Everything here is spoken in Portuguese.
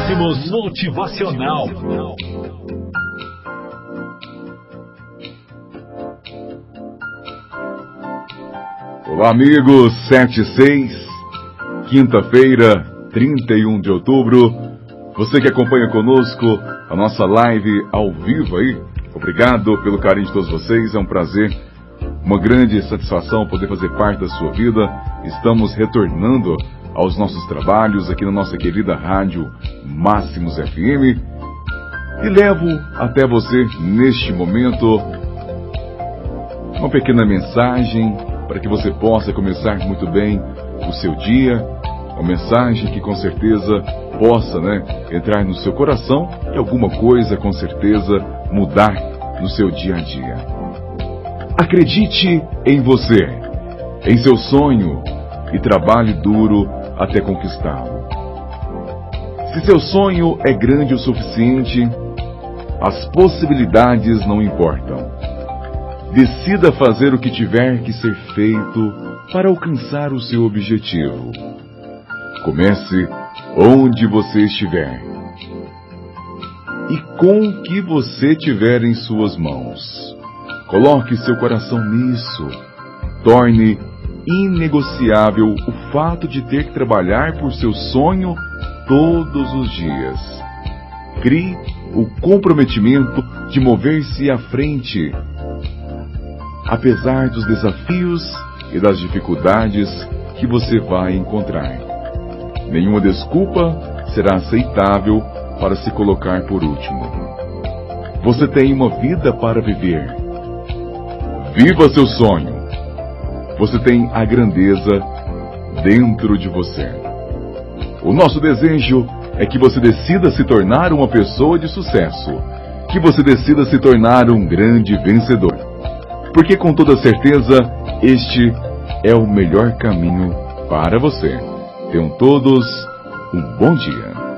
Máximos Motivacional. Olá, amigos. 76, quinta-feira, 31 de outubro. Você que acompanha conosco a nossa live ao vivo aí, obrigado pelo carinho de todos vocês. É um prazer, uma grande satisfação poder fazer parte da sua vida. Estamos retornando aos nossos trabalhos aqui na nossa querida rádio Máximos FM e levo até você neste momento uma pequena mensagem para que você possa começar muito bem o seu dia, uma mensagem que com certeza possa, né, entrar no seu coração e alguma coisa com certeza mudar no seu dia a dia. Acredite em você, em seu sonho e trabalhe duro até conquistá-lo. Se seu sonho é grande o suficiente, as possibilidades não importam. Decida fazer o que tiver que ser feito para alcançar o seu objetivo. Comece onde você estiver e com o que você tiver em suas mãos. Coloque seu coração nisso. Torne inegociável fato de ter que trabalhar por seu sonho todos os dias. Crie o comprometimento de mover-se à frente, apesar dos desafios e das dificuldades que você vai encontrar. Nenhuma desculpa será aceitável para se colocar por último. Você tem uma vida para viver. Viva seu sonho! Você tem a grandeza dentro de você. O nosso desejo é que você decida se tornar uma pessoa de sucesso, que você decida se tornar um grande vencedor. Porque com toda certeza, este é o melhor caminho para você. Tenham todos um bom dia.